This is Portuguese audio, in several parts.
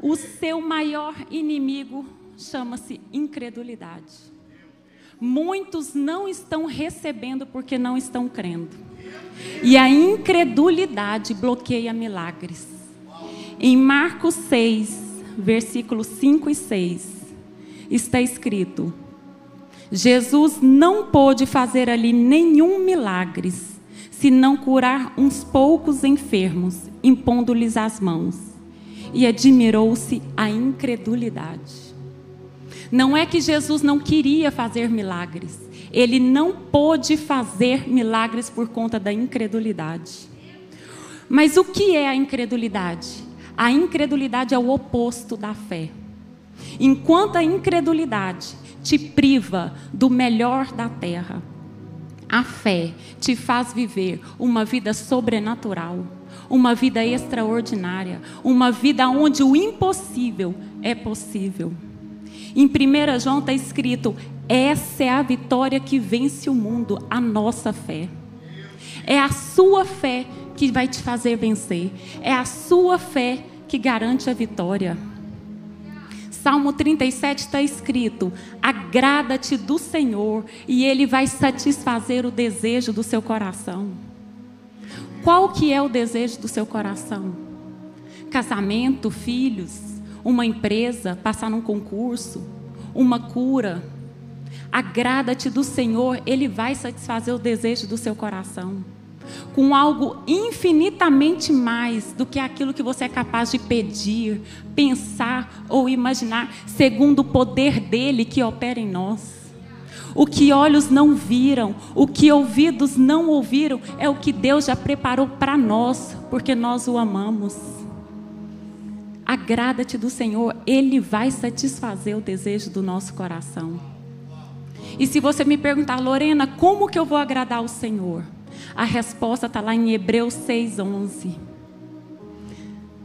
o seu maior inimigo chama-se incredulidade. Muitos não estão recebendo porque não estão crendo. E a incredulidade bloqueia milagres. Em Marcos 6, versículos 5 e 6, está escrito: Jesus não pôde fazer ali nenhum milagre, se não curar uns poucos enfermos, impondo-lhes as mãos. E admirou-se a incredulidade. Não é que Jesus não queria fazer milagres, ele não pôde fazer milagres por conta da incredulidade. Mas o que é a incredulidade? A incredulidade é o oposto da fé. Enquanto a incredulidade te priva do melhor da terra, a fé te faz viver uma vida sobrenatural, uma vida extraordinária, uma vida onde o impossível é possível. Em 1 João está escrito: essa é a vitória que vence o mundo, a nossa fé. É a sua fé que vai te fazer vencer. É a sua fé que garante a vitória. Salmo 37 está escrito: agrada-te do Senhor e Ele vai satisfazer o desejo do seu coração. Qual que é o desejo do seu coração? Casamento, filhos, uma empresa, passar num concurso, uma cura, Agrada-te do Senhor, Ele vai satisfazer o desejo do seu coração. Com algo infinitamente mais do que aquilo que você é capaz de pedir, pensar ou imaginar, segundo o poder dele que opera em nós. O que olhos não viram, o que ouvidos não ouviram, é o que Deus já preparou para nós, porque nós o amamos. Agrada-te do Senhor, Ele vai satisfazer o desejo do nosso coração. E se você me perguntar, Lorena, como que eu vou agradar o Senhor? A resposta está lá em Hebreus 6,11.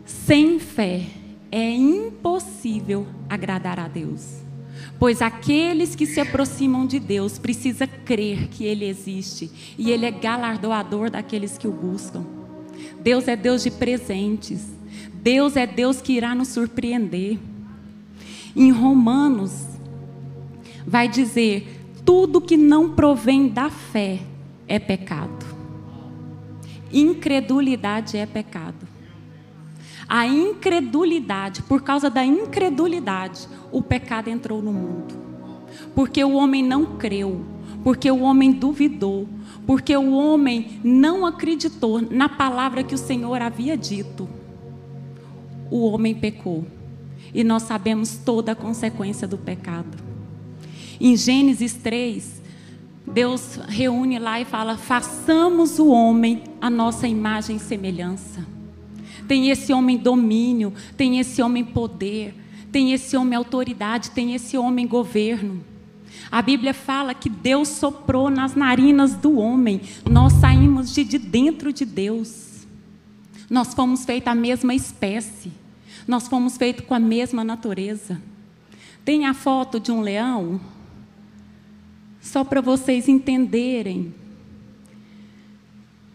Sem fé é impossível agradar a Deus. Pois aqueles que se aproximam de Deus precisam crer que Ele existe e Ele é galardoador daqueles que o buscam. Deus é Deus de presentes. Deus é Deus que irá nos surpreender. Em Romanos, vai dizer: tudo que não provém da fé é pecado. Incredulidade é pecado. A incredulidade, por causa da incredulidade, o pecado entrou no mundo. Porque o homem não creu, porque o homem duvidou, porque o homem não acreditou na palavra que o Senhor havia dito. O homem pecou. E nós sabemos toda a consequência do pecado. Em Gênesis 3, Deus reúne lá e fala: façamos o homem a nossa imagem e semelhança. Tem esse homem domínio, tem esse homem poder, tem esse homem autoridade, tem esse homem governo. A Bíblia fala que Deus soprou nas narinas do homem, nós saímos de, de dentro de Deus. Nós fomos feitos a mesma espécie, nós fomos feitos com a mesma natureza. Tem a foto de um leão, só para vocês entenderem.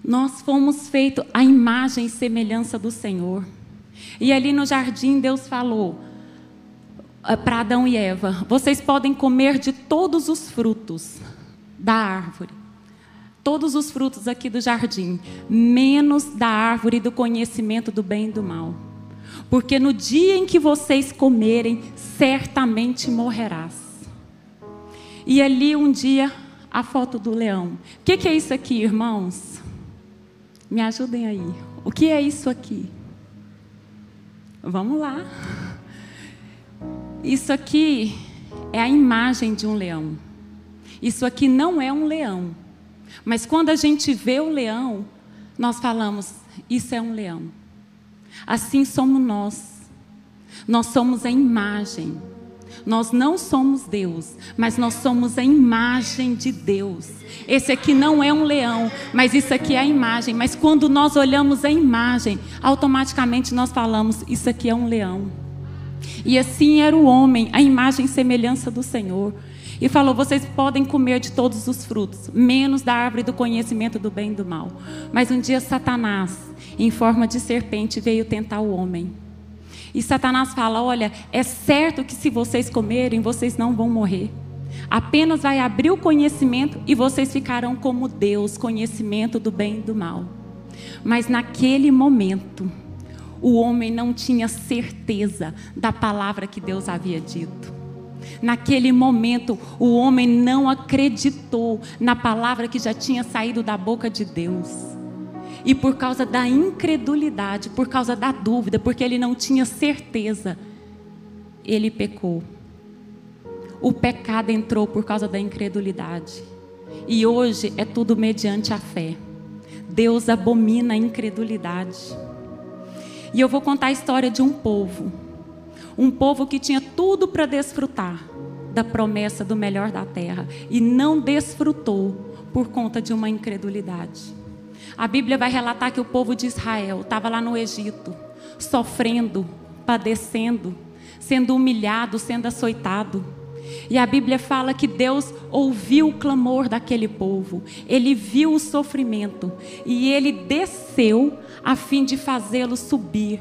Nós fomos feitos à imagem e semelhança do Senhor. E ali no jardim, Deus falou eh, para Adão e Eva: vocês podem comer de todos os frutos da árvore. Todos os frutos aqui do jardim, menos da árvore do conhecimento do bem e do mal. Porque no dia em que vocês comerem, certamente morrerás. E ali um dia, a foto do leão. O que, que é isso aqui, irmãos? Me ajudem aí. O que é isso aqui? Vamos lá. Isso aqui é a imagem de um leão. Isso aqui não é um leão. Mas quando a gente vê o leão, nós falamos: Isso é um leão. Assim somos nós. Nós somos a imagem. Nós não somos Deus, mas nós somos a imagem de Deus. Esse aqui não é um leão, mas isso aqui é a imagem. Mas quando nós olhamos a imagem, automaticamente nós falamos: Isso aqui é um leão. E assim era o homem, a imagem e semelhança do Senhor. E falou: Vocês podem comer de todos os frutos, menos da árvore do conhecimento do bem e do mal. Mas um dia Satanás, em forma de serpente, veio tentar o homem. E Satanás fala: Olha, é certo que se vocês comerem, vocês não vão morrer. Apenas vai abrir o conhecimento e vocês ficarão como Deus, conhecimento do bem e do mal. Mas naquele momento, o homem não tinha certeza da palavra que Deus havia dito. Naquele momento, o homem não acreditou na palavra que já tinha saído da boca de Deus. E por causa da incredulidade, por causa da dúvida, porque ele não tinha certeza, ele pecou. O pecado entrou por causa da incredulidade. E hoje é tudo mediante a fé. Deus abomina a incredulidade. E eu vou contar a história de um povo. Um povo que tinha tudo para desfrutar da promessa do melhor da terra e não desfrutou por conta de uma incredulidade. A Bíblia vai relatar que o povo de Israel estava lá no Egito, sofrendo, padecendo, sendo humilhado, sendo açoitado. E a Bíblia fala que Deus ouviu o clamor daquele povo, ele viu o sofrimento e ele desceu a fim de fazê-lo subir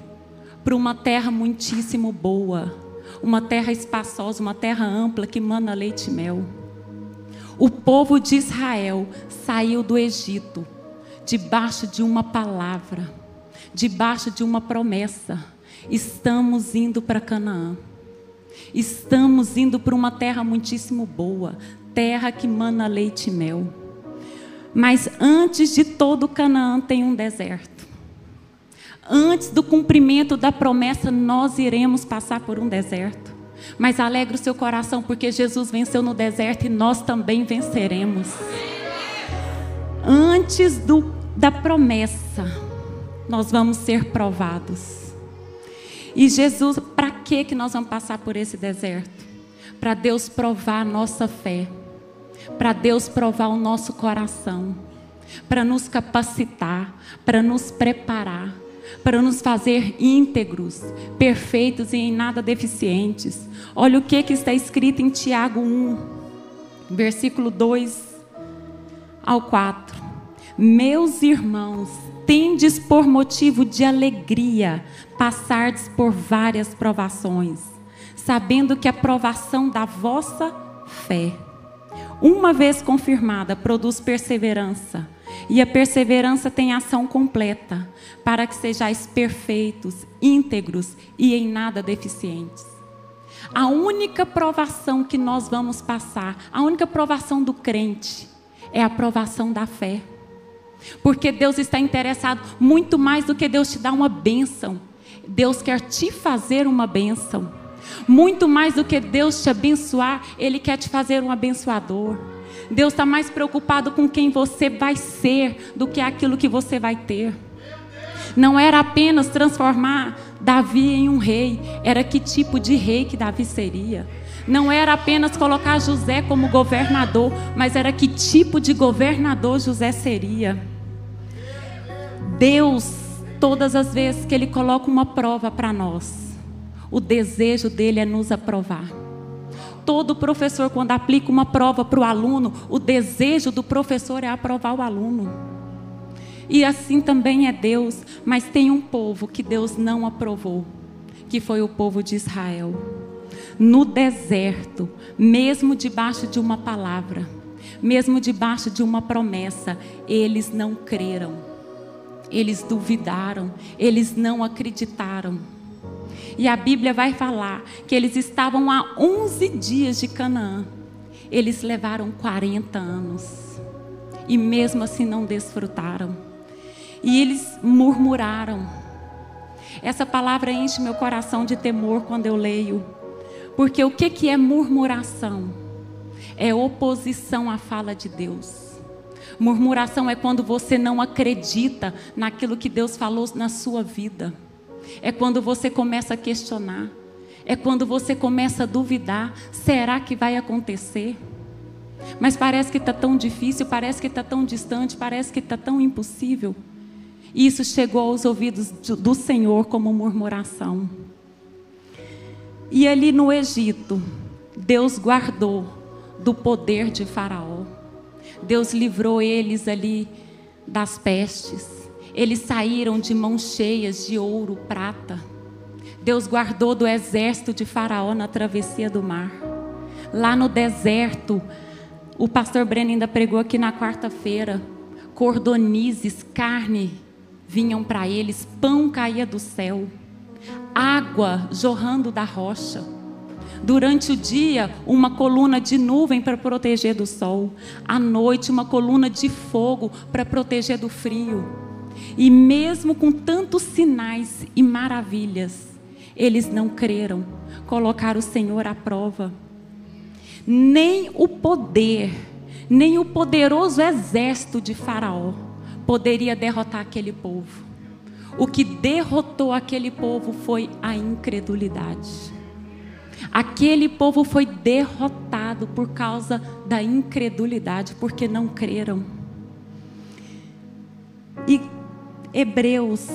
para uma terra muitíssimo boa, uma terra espaçosa, uma terra ampla que mana leite e mel. O povo de Israel saiu do Egito debaixo de uma palavra, debaixo de uma promessa. Estamos indo para Canaã. Estamos indo para uma terra muitíssimo boa, terra que mana leite e mel. Mas antes de todo Canaã tem um deserto. Antes do cumprimento da promessa, nós iremos passar por um deserto. Mas alegre o seu coração, porque Jesus venceu no deserto e nós também venceremos. Antes do, da promessa, nós vamos ser provados. E Jesus, para que que nós vamos passar por esse deserto? Para Deus provar a nossa fé, para Deus provar o nosso coração, para nos capacitar, para nos preparar, para nos fazer íntegros, perfeitos e em nada deficientes. Olha o que, que está escrito em Tiago 1, versículo 2 ao 4. Meus irmãos, tendes por motivo de alegria passardes por várias provações, sabendo que a provação da vossa fé, uma vez confirmada, produz perseverança, e a perseverança tem ação completa, para que sejais perfeitos, íntegros e em nada deficientes. A única provação que nós vamos passar, a única provação do crente, é a provação da fé. Porque Deus está interessado muito mais do que Deus te dar uma bênção. Deus quer te fazer uma bênção. Muito mais do que Deus te abençoar, Ele quer te fazer um abençoador. Deus está mais preocupado com quem você vai ser do que aquilo que você vai ter. Não era apenas transformar Davi em um rei, era que tipo de rei que Davi seria. Não era apenas colocar José como governador, mas era que tipo de governador José seria. Deus, todas as vezes que Ele coloca uma prova para nós, o desejo dele é nos aprovar. Todo professor, quando aplica uma prova para o aluno, o desejo do professor é aprovar o aluno. E assim também é Deus, mas tem um povo que Deus não aprovou, que foi o povo de Israel no deserto, mesmo debaixo de uma palavra, mesmo debaixo de uma promessa, eles não creram, eles duvidaram, eles não acreditaram. E a Bíblia vai falar que eles estavam há 11 dias de Canaã, eles levaram 40 anos, e mesmo assim não desfrutaram, e eles murmuraram. Essa palavra enche meu coração de temor quando eu leio. Porque o que, é murmuração? É oposição à fala de Deus. Murmuração é quando você não acredita naquilo que Deus falou na sua vida. É quando você começa a questionar. É quando você começa a duvidar: será que vai acontecer? Mas parece que está tão difícil, parece que está tão distante, parece que está tão impossível. Isso chegou aos ouvidos do Senhor como murmuração. E ali no Egito, Deus guardou do poder de Faraó. Deus livrou eles ali das pestes. Eles saíram de mãos cheias de ouro, prata. Deus guardou do exército de Faraó na travessia do mar. Lá no deserto, o pastor Breno ainda pregou aqui na quarta-feira. Cordonizes, carne vinham para eles, pão caía do céu, água jorrando da rocha. Durante o dia, uma coluna de nuvem para proteger do sol. À noite, uma coluna de fogo para proteger do frio. E mesmo com tantos sinais e maravilhas, eles não creram, colocaram o Senhor à prova. Nem o poder, nem o poderoso exército de Faraó poderia derrotar aquele povo. O que derrotou aquele povo foi a incredulidade. Aquele povo foi derrotado por causa da incredulidade, porque não creram. E Hebreus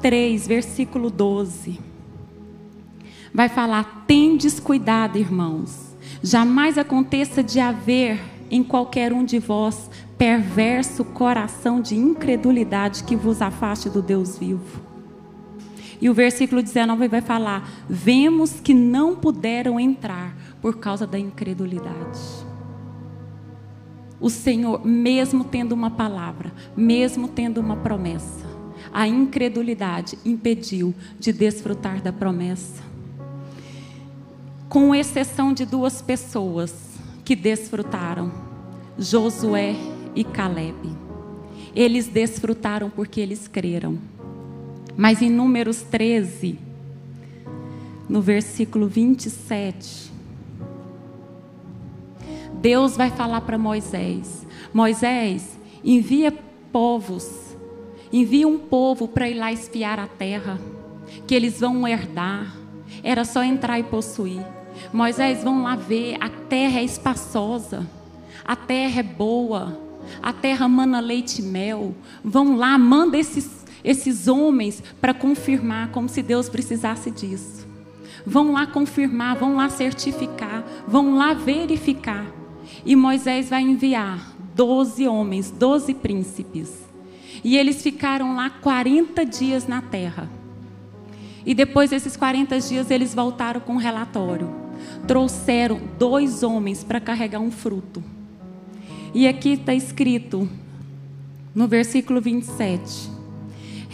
3, versículo 12, vai falar: Tendes cuidado, irmãos, jamais aconteça de haver em qualquer um de vós perverso coração de incredulidade que vos afaste do Deus vivo. E o versículo 19 vai falar: Vemos que não puderam entrar por causa da incredulidade. O Senhor, mesmo tendo uma palavra, mesmo tendo uma promessa, a incredulidade impediu de desfrutar da promessa. Com exceção de duas pessoas que desfrutaram, Josué e Caleb. Eles desfrutaram porque eles creram. Mas em Números 13, no versículo 27, Deus vai falar para Moisés: Moisés, envia povos, envia um povo para ir lá espiar a terra, que eles vão herdar. Era só entrar e possuir. Moisés, vão lá ver, a terra é espaçosa, a terra é boa, a terra mana leite e mel. Vão lá, manda esses esses homens para confirmar, como se Deus precisasse disso. Vão lá confirmar, vão lá certificar, vão lá verificar. E Moisés vai enviar doze homens, doze príncipes. E eles ficaram lá 40 dias na terra. E depois desses 40 dias eles voltaram com um relatório. Trouxeram dois homens para carregar um fruto. E aqui está escrito, no versículo 27,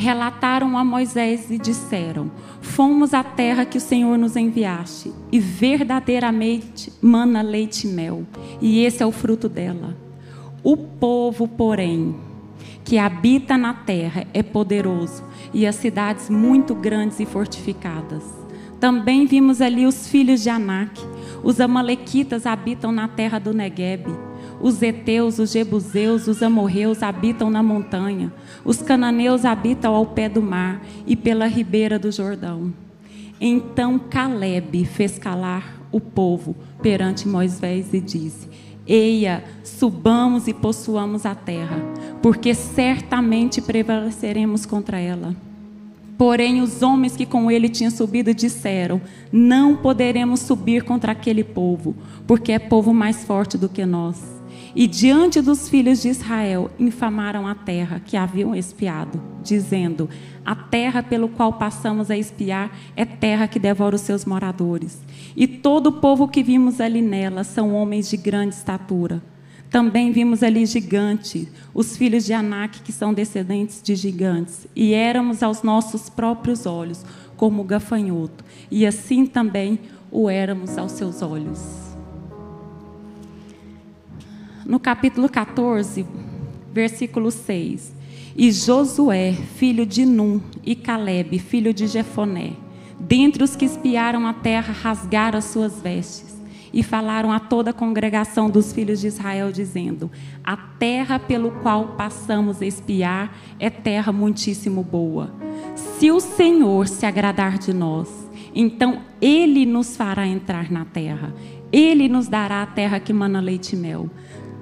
relataram a Moisés e disseram: Fomos à terra que o Senhor nos enviaste, e verdadeiramente mana leite e mel, e esse é o fruto dela. O povo, porém, que habita na terra é poderoso, e as cidades muito grandes e fortificadas. Também vimos ali os filhos de Anak. Os amalequitas habitam na terra do Neguebe os heteus, os jebuseus, os amorreus habitam na montanha. Os cananeus habitam ao pé do mar e pela ribeira do Jordão. Então Caleb fez calar o povo perante Moisés e disse: Eia, subamos e possuamos a terra, porque certamente prevaleceremos contra ela. Porém, os homens que com ele tinham subido disseram: Não poderemos subir contra aquele povo, porque é povo mais forte do que nós. E diante dos filhos de Israel infamaram a terra que haviam espiado, dizendo: A terra pelo qual passamos a espiar é terra que devora os seus moradores. E todo o povo que vimos ali nela são homens de grande estatura. Também vimos ali gigantes, os filhos de Anak, que são descendentes de gigantes, e éramos aos nossos próprios olhos como gafanhoto, e assim também o éramos aos seus olhos no capítulo 14, versículo 6. E Josué, filho de Num, e Caleb, filho de Jefoné, dentre os que espiaram a terra, rasgaram as suas vestes e falaram a toda a congregação dos filhos de Israel, dizendo: A terra pelo qual passamos a espiar é terra muitíssimo boa. Se o Senhor se agradar de nós, então Ele nos fará entrar na terra. Ele nos dará a terra que mana leite e mel.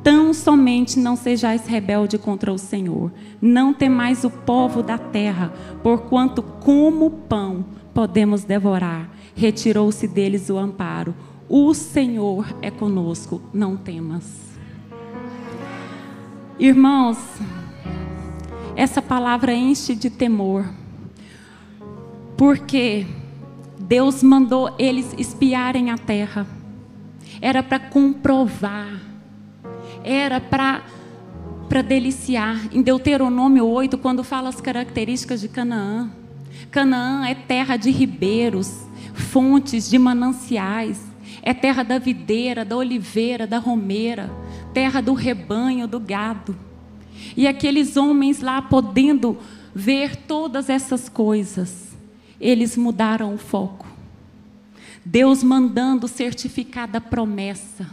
Tão somente não sejais rebelde contra o Senhor, não temais o povo da terra, porquanto como pão podemos devorar. Retirou-se deles o amparo. O Senhor é conosco, não temas. Irmãos, essa palavra enche de temor, porque Deus mandou eles espiarem a terra. Era para comprovar. Era para para deliciar. Em Deuteronômio 8, quando fala as características de Canaã. Canaã é terra de ribeiros, fontes de mananciais, é terra da videira, da oliveira, da romeira, terra do rebanho, do gado. E aqueles homens lá podendo ver todas essas coisas, eles mudaram o foco. Deus mandando certificar da promessa.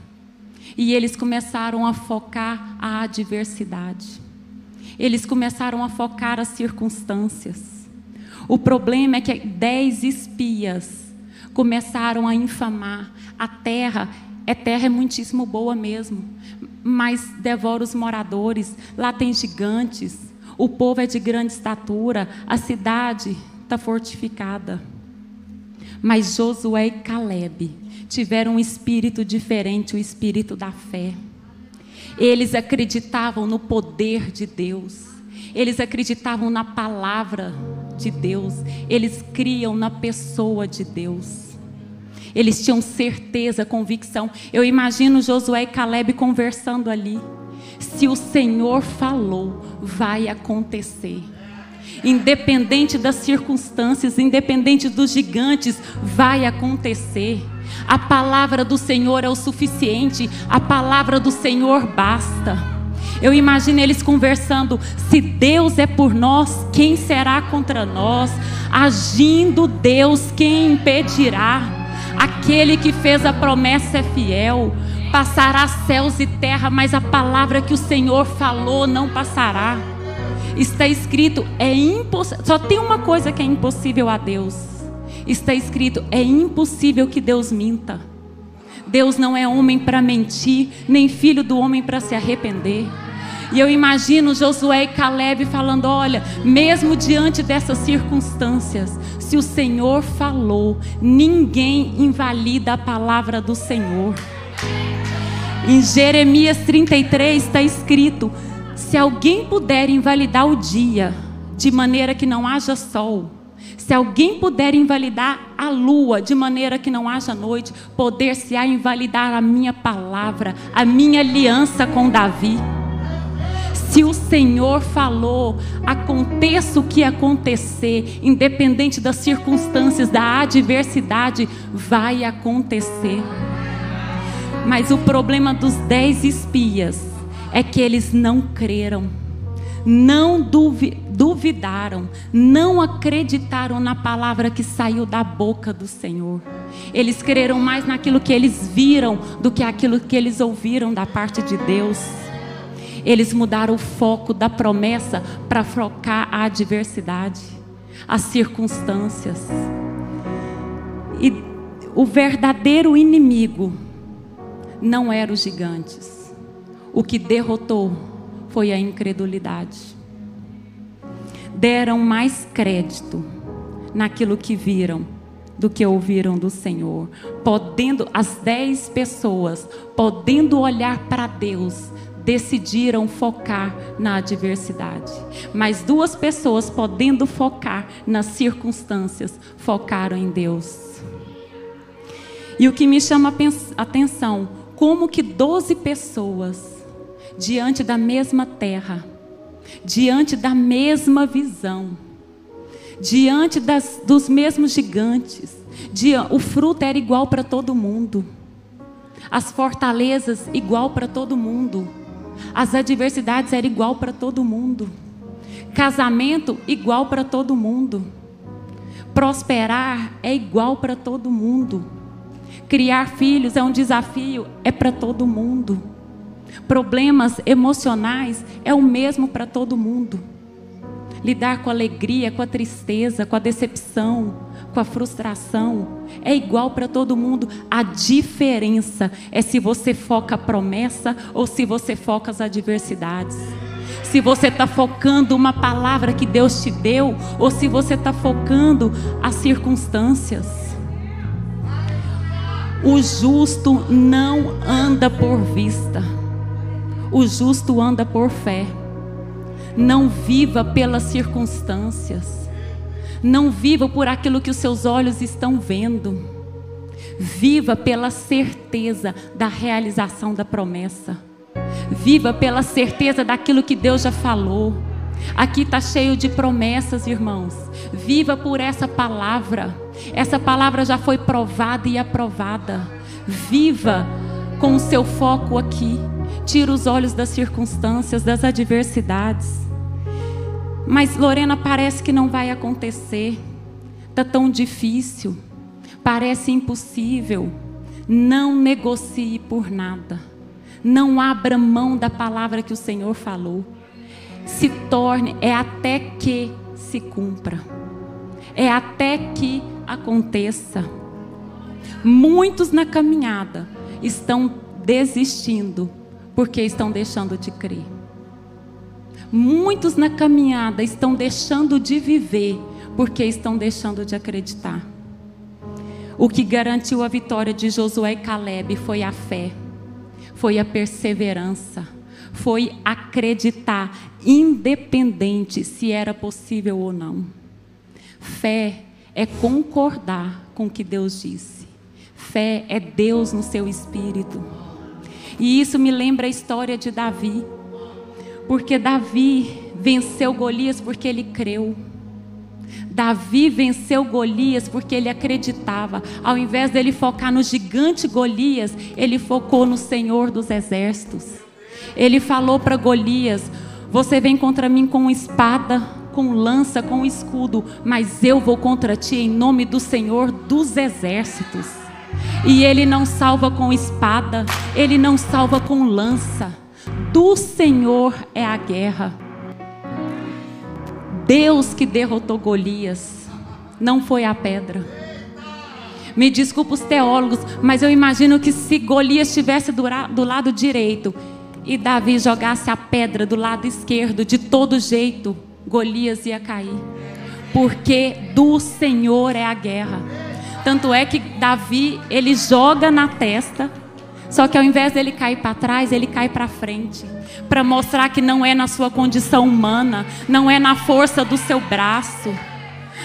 E eles começaram a focar a adversidade. Eles começaram a focar as circunstâncias. O problema é que dez espias começaram a infamar. A terra é terra é muitíssimo boa mesmo, mas devora os moradores. Lá tem gigantes. O povo é de grande estatura. A cidade está fortificada. Mas Josué e Caleb tiveram um espírito diferente, o espírito da fé. Eles acreditavam no poder de Deus. Eles acreditavam na palavra de Deus. Eles criam na pessoa de Deus. Eles tinham certeza, convicção. Eu imagino Josué e Caleb conversando ali. Se o Senhor falou, vai acontecer. Independente das circunstâncias, independente dos gigantes, vai acontecer. A palavra do Senhor é o suficiente, a palavra do Senhor basta. Eu imagino eles conversando: se Deus é por nós, quem será contra nós? Agindo Deus, quem impedirá? Aquele que fez a promessa é fiel. Passará céus e terra, mas a palavra que o Senhor falou não passará. Está escrito, é impossível. Só tem uma coisa que é impossível a Deus está escrito: é impossível que Deus minta. Deus não é homem para mentir, nem filho do homem para se arrepender. E eu imagino Josué e Caleb falando: olha, mesmo diante dessas circunstâncias, se o Senhor falou, ninguém invalida a palavra do Senhor. Em Jeremias 33 está escrito: se alguém puder invalidar o dia, de maneira que não haja sol, se alguém puder invalidar a lua de maneira que não haja noite, poder-se-á invalidar a minha palavra, a minha aliança com Davi. Se o Senhor falou, aconteça o que acontecer, independente das circunstâncias, da adversidade, vai acontecer. Mas o problema dos dez espias é que eles não creram não duvidaram, não acreditaram na palavra que saiu da boca do Senhor. Eles creram mais naquilo que eles viram do que aquilo que eles ouviram da parte de Deus. Eles mudaram o foco da promessa para focar a adversidade, as circunstâncias. E o verdadeiro inimigo não eram os gigantes. O que derrotou foi a incredulidade. Deram mais crédito naquilo que viram do que ouviram do Senhor. Podendo, as dez pessoas, podendo olhar para Deus, decidiram focar na adversidade. Mas duas pessoas, podendo focar nas circunstâncias, focaram em Deus. E o que me chama a atenção, como que doze pessoas diante da mesma terra, diante da mesma visão, diante das, dos mesmos gigantes. o fruto era igual para todo mundo, as fortalezas igual para todo mundo, as adversidades eram igual para todo mundo, casamento igual para todo mundo, prosperar é igual para todo mundo, criar filhos é um desafio, é para todo mundo. Problemas emocionais é o mesmo para todo mundo. Lidar com a alegria, com a tristeza, com a decepção, com a frustração é igual para todo mundo. A diferença é se você foca a promessa ou se você foca as adversidades. Se você está focando uma palavra que Deus te deu ou se você está focando as circunstâncias. O justo não anda por vista. O justo anda por fé. Não viva pelas circunstâncias. Não viva por aquilo que os seus olhos estão vendo. Viva pela certeza da realização da promessa. Viva pela certeza daquilo que Deus já falou. Aqui está cheio de promessas, irmãos. Viva por essa palavra. Essa palavra já foi provada e aprovada. Viva com o seu foco aqui. Tira os olhos das circunstâncias, das adversidades. Mas Lorena parece que não vai acontecer. Está tão difícil. Parece impossível. Não negocie por nada. Não abra mão da palavra que o Senhor falou. Se torne, é até que se cumpra. É até que aconteça. Muitos na caminhada estão desistindo porque estão deixando de crer. Muitos na caminhada estão deixando de viver porque estão deixando de acreditar. O que garantiu a vitória de Josué e Caleb foi a fé, foi a perseverança, foi acreditar, independente se era possível ou não. Fé é concordar com o que Deus disse. Fé é Deus no seu espírito. E isso me lembra a história de Davi. Porque Davi venceu Golias porque ele creu. Davi venceu Golias porque ele acreditava. Ao invés dele focar no gigante Golias, ele focou no Senhor dos exércitos. Ele falou para Golias: Você vem contra mim com espada, com lança, com escudo, mas eu vou contra ti em nome do Senhor dos exércitos. E ele não salva com espada, ele não salva com lança. Do Senhor é a guerra. Deus que derrotou Golias, não foi a pedra. Me desculpa os teólogos, mas eu imagino que se Golias estivesse do, do lado direito e Davi jogasse a pedra do lado esquerdo, de todo jeito, Golias ia cair. Porque do Senhor é a guerra. Tanto é que Davi, ele joga na testa, só que ao invés dele cair para trás, ele cai para frente, para mostrar que não é na sua condição humana, não é na força do seu braço,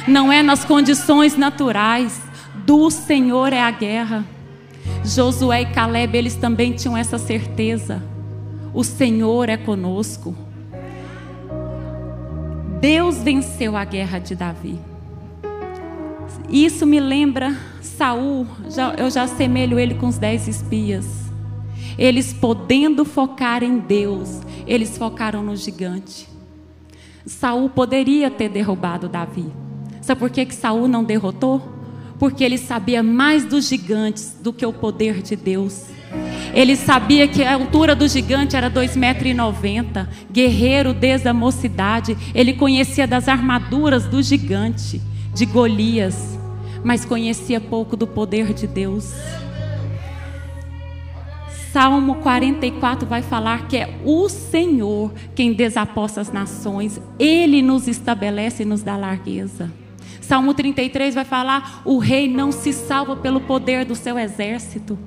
não é nas condições naturais. Do Senhor é a guerra. Josué e Caleb, eles também tinham essa certeza. O Senhor é conosco. Deus venceu a guerra de Davi. Isso me lembra Saul, já, eu já assemelho ele com os dez espias. Eles podendo focar em Deus, eles focaram no gigante. Saul poderia ter derrubado Davi. Sabe por que, que Saul não derrotou? Porque ele sabia mais dos gigantes do que o poder de Deus. Ele sabia que a altura do gigante era 2,90 metros, guerreiro desde a mocidade. Ele conhecia das armaduras do gigante, de Golias mas conhecia pouco do poder de Deus. Salmo 44 vai falar que é o Senhor quem desaposta as nações, Ele nos estabelece e nos dá largueza. Salmo 33 vai falar: o rei não se salva pelo poder do seu exército,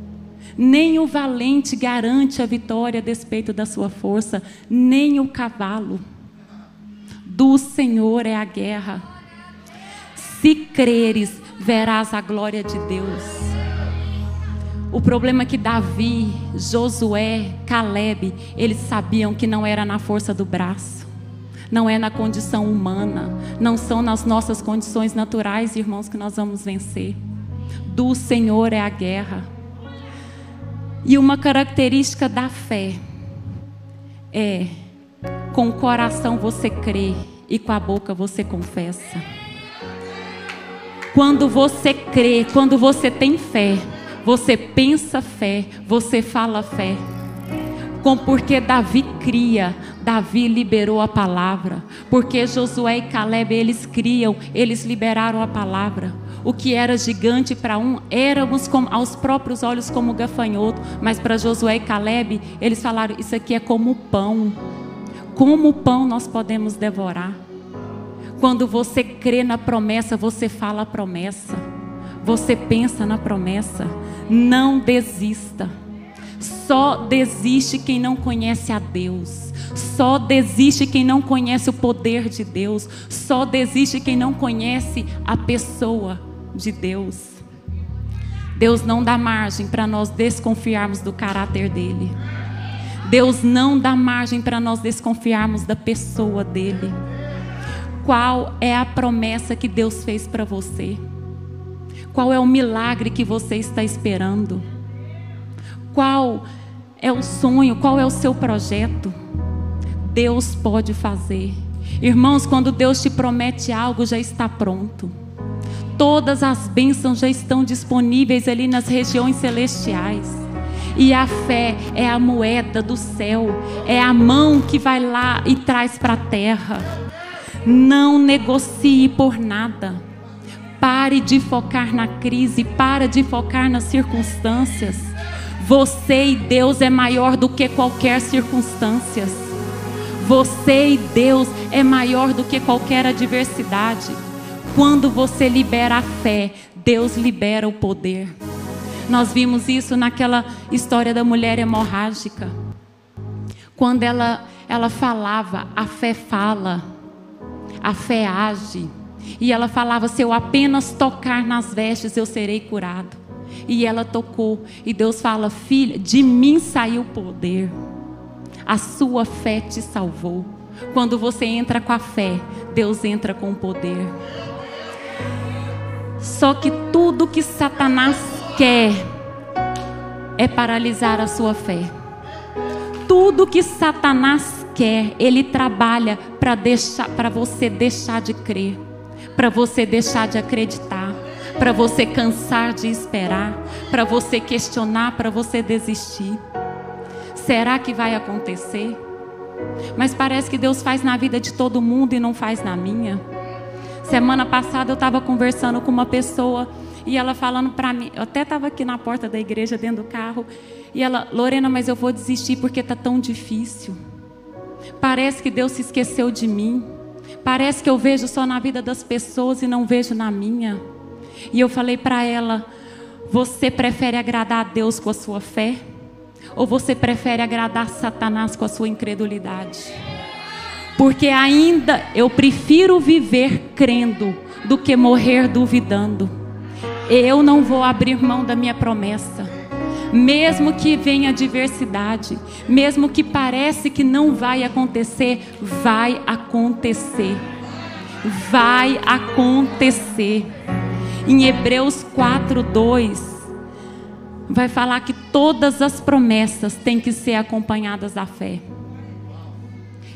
nem o valente garante a vitória a despeito da sua força, nem o cavalo. Do Senhor é a guerra. Se creres, verás a glória de Deus. O problema é que Davi, Josué, Caleb, eles sabiam que não era na força do braço, não é na condição humana, não são nas nossas condições naturais, irmãos, que nós vamos vencer. Do Senhor é a guerra. E uma característica da fé é com o coração você crê e com a boca você confessa. Quando você crê, quando você tem fé, você pensa fé, você fala fé. Com porque Davi cria, Davi liberou a palavra. Porque Josué e Caleb eles criam, eles liberaram a palavra. O que era gigante para um, éramos aos próprios olhos como gafanhoto, mas para Josué e Caleb, eles falaram: Isso aqui é como pão. Como pão nós podemos devorar. Quando você crê na promessa, você fala a promessa. Você pensa na promessa. Não desista. Só desiste quem não conhece a Deus. Só desiste quem não conhece o poder de Deus. Só desiste quem não conhece a pessoa de Deus. Deus não dá margem para nós desconfiarmos do caráter dele. Deus não dá margem para nós desconfiarmos da pessoa dele. Qual é a promessa que Deus fez para você? Qual é o milagre que você está esperando? Qual é o sonho? Qual é o seu projeto? Deus pode fazer. Irmãos, quando Deus te promete algo, já está pronto. Todas as bênçãos já estão disponíveis ali nas regiões celestiais. E a fé é a moeda do céu, é a mão que vai lá e traz para a terra. Não negocie por nada. Pare de focar na crise, pare de focar nas circunstâncias. Você e Deus é maior do que qualquer circunstância. Você e Deus é maior do que qualquer adversidade. Quando você libera a fé, Deus libera o poder. Nós vimos isso naquela história da mulher hemorrágica. Quando ela, ela falava, a fé fala, a fé age. E ela falava: se eu apenas tocar nas vestes, eu serei curado. E ela tocou. E Deus fala: filha, de mim saiu o poder. A sua fé te salvou. Quando você entra com a fé, Deus entra com o poder. Só que tudo que Satanás quer é paralisar a sua fé. Tudo que Satanás quer, ele trabalha para deixar para você deixar de crer, para você deixar de acreditar, para você cansar de esperar, para você questionar, para você desistir. Será que vai acontecer? Mas parece que Deus faz na vida de todo mundo e não faz na minha. Semana passada eu estava conversando com uma pessoa e ela falando para mim, eu até estava aqui na porta da igreja, dentro do carro, e ela, Lorena, mas eu vou desistir porque está tão difícil. Parece que Deus se esqueceu de mim. Parece que eu vejo só na vida das pessoas e não vejo na minha. E eu falei para ela: Você prefere agradar a Deus com a sua fé? Ou você prefere agradar Satanás com a sua incredulidade? Porque ainda eu prefiro viver crendo do que morrer duvidando. Eu não vou abrir mão da minha promessa. Mesmo que venha adversidade, mesmo que parece que não vai acontecer, vai acontecer. Vai acontecer. Em Hebreus 4:2 vai falar que todas as promessas têm que ser acompanhadas da fé.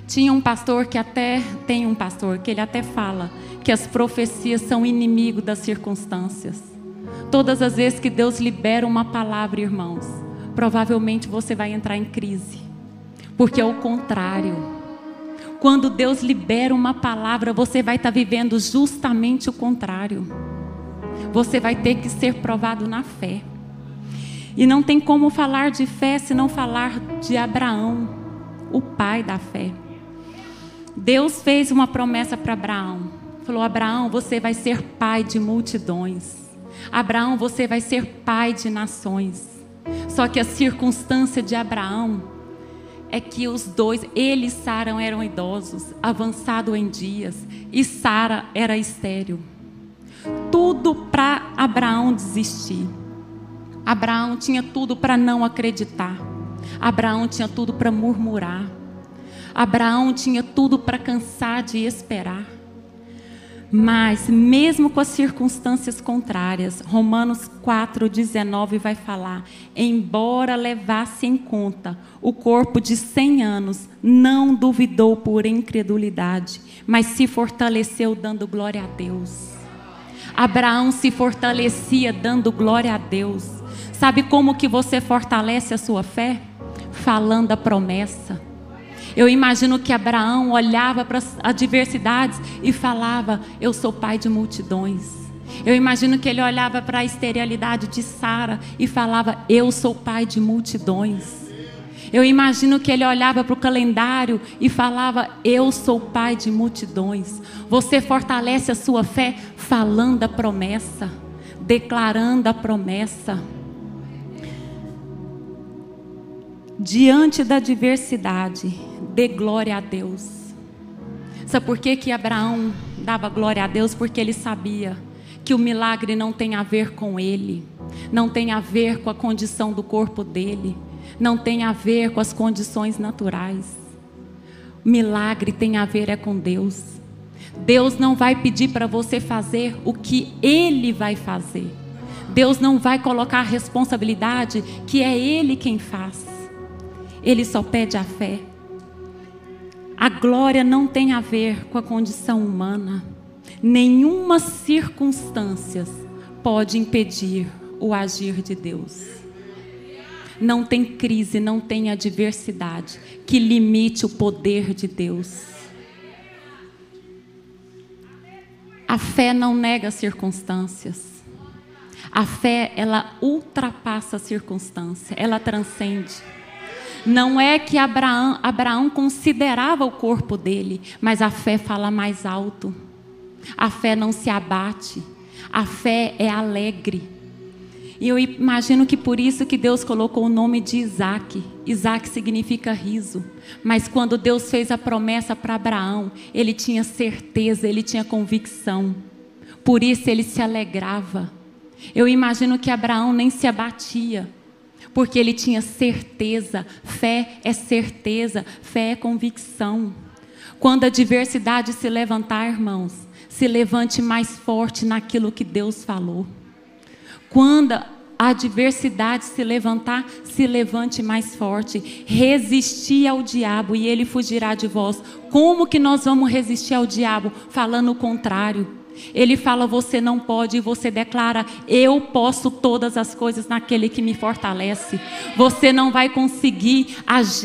Tinha um pastor que até tem um pastor que ele até fala que as profecias são inimigo das circunstâncias. Todas as vezes que Deus libera uma palavra, irmãos, provavelmente você vai entrar em crise. Porque é o contrário. Quando Deus libera uma palavra, você vai estar vivendo justamente o contrário. Você vai ter que ser provado na fé. E não tem como falar de fé se não falar de Abraão, o pai da fé. Deus fez uma promessa para Abraão. Falou: Abraão, você vai ser pai de multidões. Abraão, você vai ser pai de nações. Só que a circunstância de Abraão é que os dois, ele e Sara eram idosos, avançado em dias, e Sara era estéril. Tudo para Abraão desistir. Abraão tinha tudo para não acreditar. Abraão tinha tudo para murmurar. Abraão tinha tudo para cansar de esperar. Mas, mesmo com as circunstâncias contrárias, Romanos 4,19 vai falar: embora levasse em conta o corpo de 100 anos, não duvidou por incredulidade, mas se fortaleceu dando glória a Deus. Abraão se fortalecia dando glória a Deus. Sabe como que você fortalece a sua fé? Falando a promessa eu imagino que Abraão olhava para as adversidades e falava: Eu sou pai de multidões. Eu imagino que ele olhava para a esterilidade de Sara e falava: Eu sou pai de multidões. Eu imagino que ele olhava para o calendário e falava: Eu sou pai de multidões. Você fortalece a sua fé falando a promessa, declarando a promessa. Diante da adversidade, dê glória a Deus. Sabe por que, que Abraão dava glória a Deus? Porque ele sabia que o milagre não tem a ver com ele, não tem a ver com a condição do corpo dele, não tem a ver com as condições naturais. Milagre tem a ver é com Deus. Deus não vai pedir para você fazer o que ele vai fazer. Deus não vai colocar a responsabilidade que é ele quem faz. Ele só pede a fé. A glória não tem a ver com a condição humana. Nenhuma circunstância pode impedir o agir de Deus. Não tem crise, não tem adversidade que limite o poder de Deus. A fé não nega circunstâncias. A fé, ela ultrapassa a circunstância, ela transcende. Não é que Abraão, Abraão considerava o corpo dele, mas a fé fala mais alto. A fé não se abate. A fé é alegre. E eu imagino que por isso que Deus colocou o nome de Isaac. Isaac significa riso. Mas quando Deus fez a promessa para Abraão, ele tinha certeza, ele tinha convicção. Por isso ele se alegrava. Eu imagino que Abraão nem se abatia porque ele tinha certeza. Fé é certeza, fé é convicção. Quando a adversidade se levantar, irmãos, se levante mais forte naquilo que Deus falou. Quando a adversidade se levantar, se levante mais forte. Resistir ao diabo e ele fugirá de vós. Como que nós vamos resistir ao diabo? Falando o contrário. Ele fala, você não pode, e você declara, eu posso todas as coisas naquele que me fortalece. Você não vai conseguir,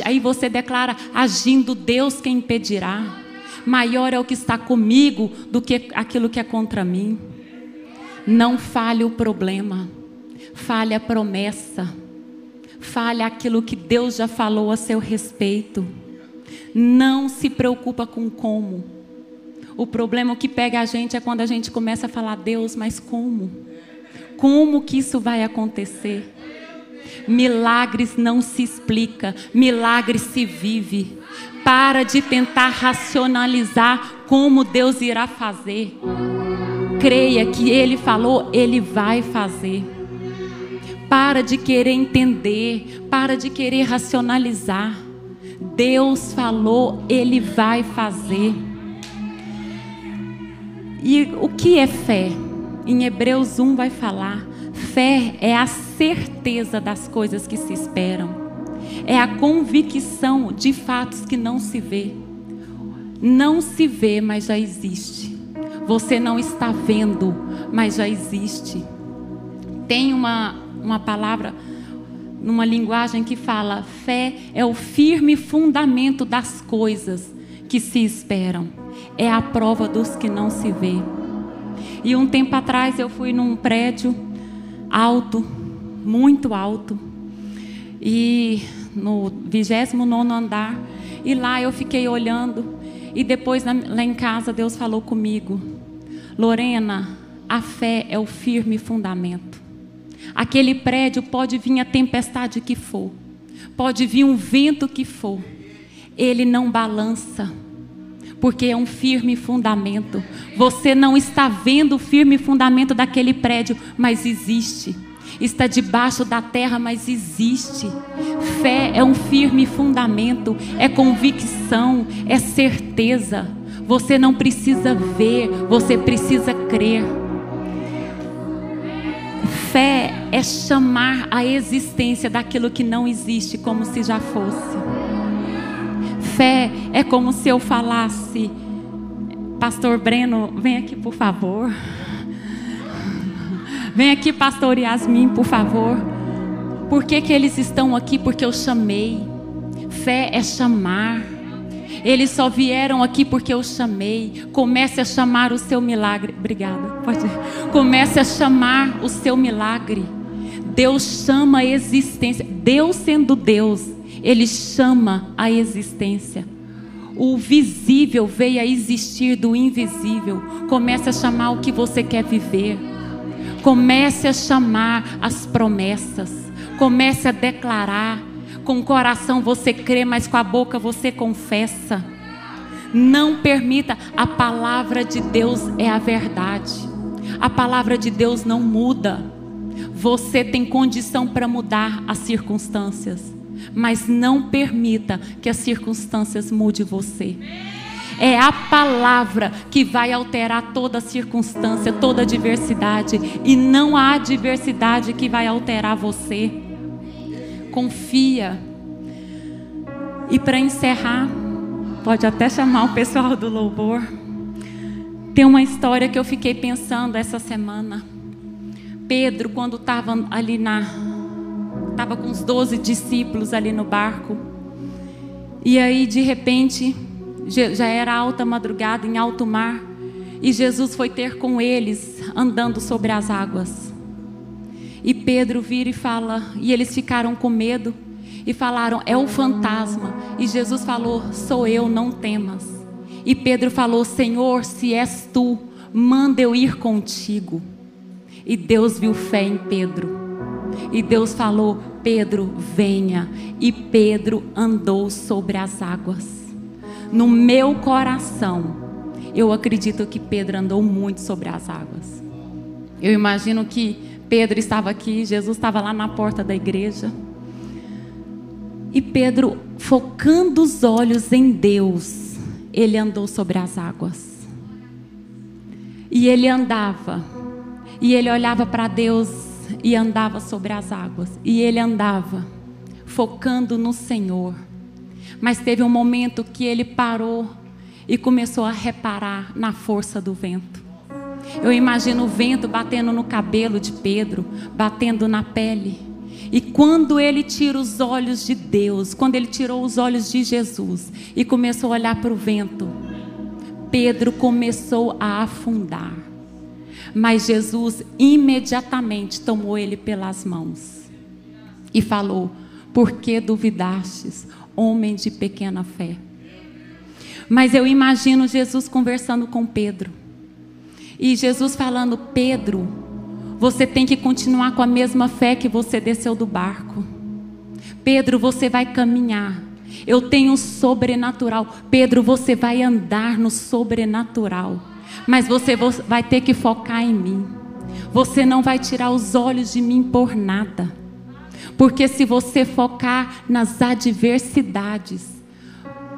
aí você declara, agindo Deus quem impedirá. Maior é o que está comigo do que aquilo que é contra mim. Não fale o problema, fale a promessa, fale aquilo que Deus já falou a seu respeito. Não se preocupa com como o problema que pega a gente é quando a gente começa a falar, Deus, mas como? Como que isso vai acontecer? Milagres não se explica, milagres se vive. Para de tentar racionalizar como Deus irá fazer. Creia que Ele falou, Ele vai fazer. Para de querer entender, para de querer racionalizar. Deus falou, Ele vai fazer. E o que é fé? Em Hebreus 1 vai falar: fé é a certeza das coisas que se esperam, é a convicção de fatos que não se vê. Não se vê, mas já existe. Você não está vendo, mas já existe. Tem uma, uma palavra numa linguagem que fala: fé é o firme fundamento das coisas que se esperam é a prova dos que não se vê. E um tempo atrás eu fui num prédio alto, muito alto, e no 29 andar, e lá eu fiquei olhando, e depois lá em casa Deus falou comigo: Lorena, a fé é o firme fundamento. Aquele prédio pode vir a tempestade que for, pode vir um vento que for, ele não balança porque é um firme fundamento. Você não está vendo o firme fundamento daquele prédio, mas existe. Está debaixo da terra, mas existe. Fé é um firme fundamento, é convicção, é certeza. Você não precisa ver, você precisa crer. Fé é chamar a existência daquilo que não existe como se já fosse. Fé é como se eu falasse, Pastor Breno, vem aqui por favor. Vem aqui, Pastor Yasmin, por favor. Por que, que eles estão aqui? Porque eu chamei. Fé é chamar. Eles só vieram aqui porque eu chamei. Comece a chamar o seu milagre. Obrigada. Pode. Comece a chamar o seu milagre. Deus chama a existência. Deus sendo Deus, ele chama a existência. O visível veio a existir do invisível. Comece a chamar o que você quer viver. Comece a chamar as promessas. Comece a declarar. Com o coração você crê, mas com a boca você confessa. Não permita, a palavra de Deus é a verdade. A palavra de Deus não muda. Você tem condição para mudar as circunstâncias, mas não permita que as circunstâncias mude você. É a palavra que vai alterar toda circunstância, toda adversidade, e não a adversidade que vai alterar você. Confia. E para encerrar, pode até chamar o pessoal do louvor. Tem uma história que eu fiquei pensando essa semana. Pedro, quando estava ali na. Estava com os doze discípulos ali no barco. E aí, de repente, já era alta madrugada, em alto mar. E Jesus foi ter com eles, andando sobre as águas. E Pedro vira e fala, e eles ficaram com medo e falaram: É o fantasma. E Jesus falou: Sou eu, não temas. E Pedro falou: Senhor, se és tu, manda eu ir contigo. E Deus viu fé em Pedro. E Deus falou: Pedro, venha. E Pedro andou sobre as águas. No meu coração, eu acredito que Pedro andou muito sobre as águas. Eu imagino que Pedro estava aqui, Jesus estava lá na porta da igreja. E Pedro, focando os olhos em Deus, ele andou sobre as águas. E ele andava e ele olhava para Deus e andava sobre as águas. E ele andava, focando no Senhor. Mas teve um momento que ele parou e começou a reparar na força do vento. Eu imagino o vento batendo no cabelo de Pedro, batendo na pele. E quando ele tira os olhos de Deus, quando ele tirou os olhos de Jesus e começou a olhar para o vento, Pedro começou a afundar. Mas Jesus imediatamente tomou ele pelas mãos e falou: Por que duvidastes, homem de pequena fé? Mas eu imagino Jesus conversando com Pedro. E Jesus falando: Pedro, você tem que continuar com a mesma fé que você desceu do barco. Pedro, você vai caminhar. Eu tenho sobrenatural. Pedro, você vai andar no sobrenatural. Mas você vai ter que focar em mim. Você não vai tirar os olhos de mim por nada. Porque se você focar nas adversidades,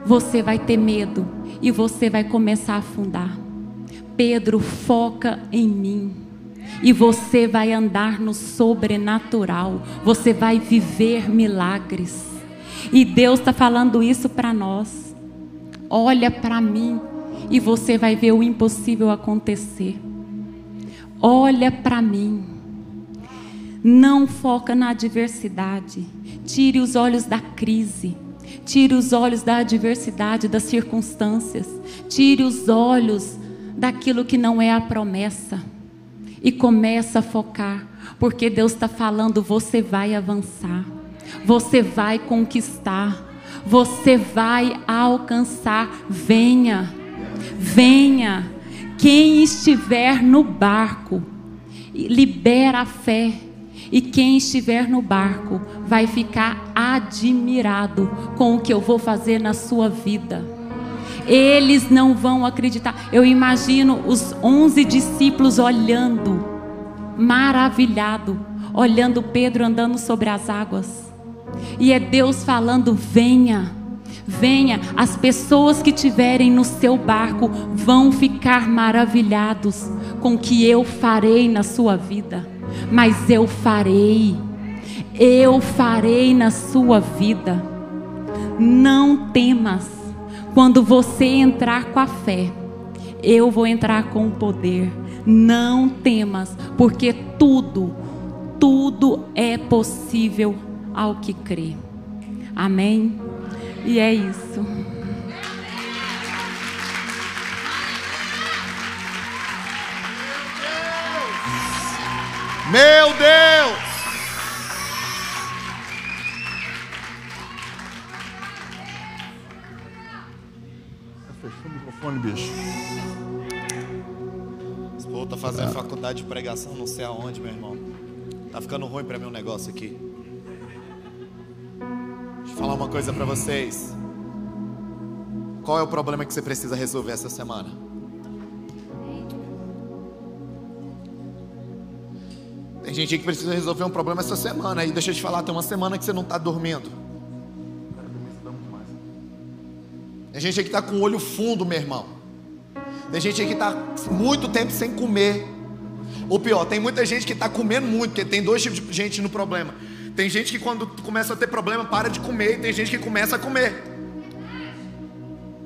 você vai ter medo e você vai começar a afundar. Pedro, foca em mim. E você vai andar no sobrenatural. Você vai viver milagres. E Deus está falando isso para nós. Olha para mim e você vai ver o impossível acontecer. Olha para mim. Não foca na adversidade. Tire os olhos da crise. Tire os olhos da adversidade, das circunstâncias. Tire os olhos daquilo que não é a promessa. E começa a focar, porque Deus está falando: você vai avançar, você vai conquistar, você vai alcançar. Venha. Venha, quem estiver no barco, libera a fé. E quem estiver no barco vai ficar admirado com o que eu vou fazer na sua vida. Eles não vão acreditar. Eu imagino os onze discípulos olhando, maravilhado, olhando Pedro andando sobre as águas. E é Deus falando: venha Venha, as pessoas que tiverem no seu barco vão ficar maravilhados com o que eu farei na sua vida. Mas eu farei, eu farei na sua vida. Não temas, quando você entrar com a fé, eu vou entrar com o poder. Não temas, porque tudo, tudo é possível ao que crê. Amém? E é isso. Meu Deus! Fechou o microfone, bicho. Esse povo tá fazendo faculdade de pregação, não sei aonde, meu irmão. Tá ficando ruim para mim o um negócio aqui. Eu falar uma coisa para vocês. Qual é o problema que você precisa resolver essa semana? Tem gente que precisa resolver um problema essa semana. E deixa eu te falar, tem uma semana que você não está dormindo. Tem gente que está com o olho fundo, meu irmão. Tem gente que está muito tempo sem comer. Ou pior, tem muita gente que está comendo muito, porque tem dois tipos de gente no problema. Tem gente que quando começa a ter problema para de comer, e tem gente que começa a comer.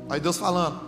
Aí Deus falando: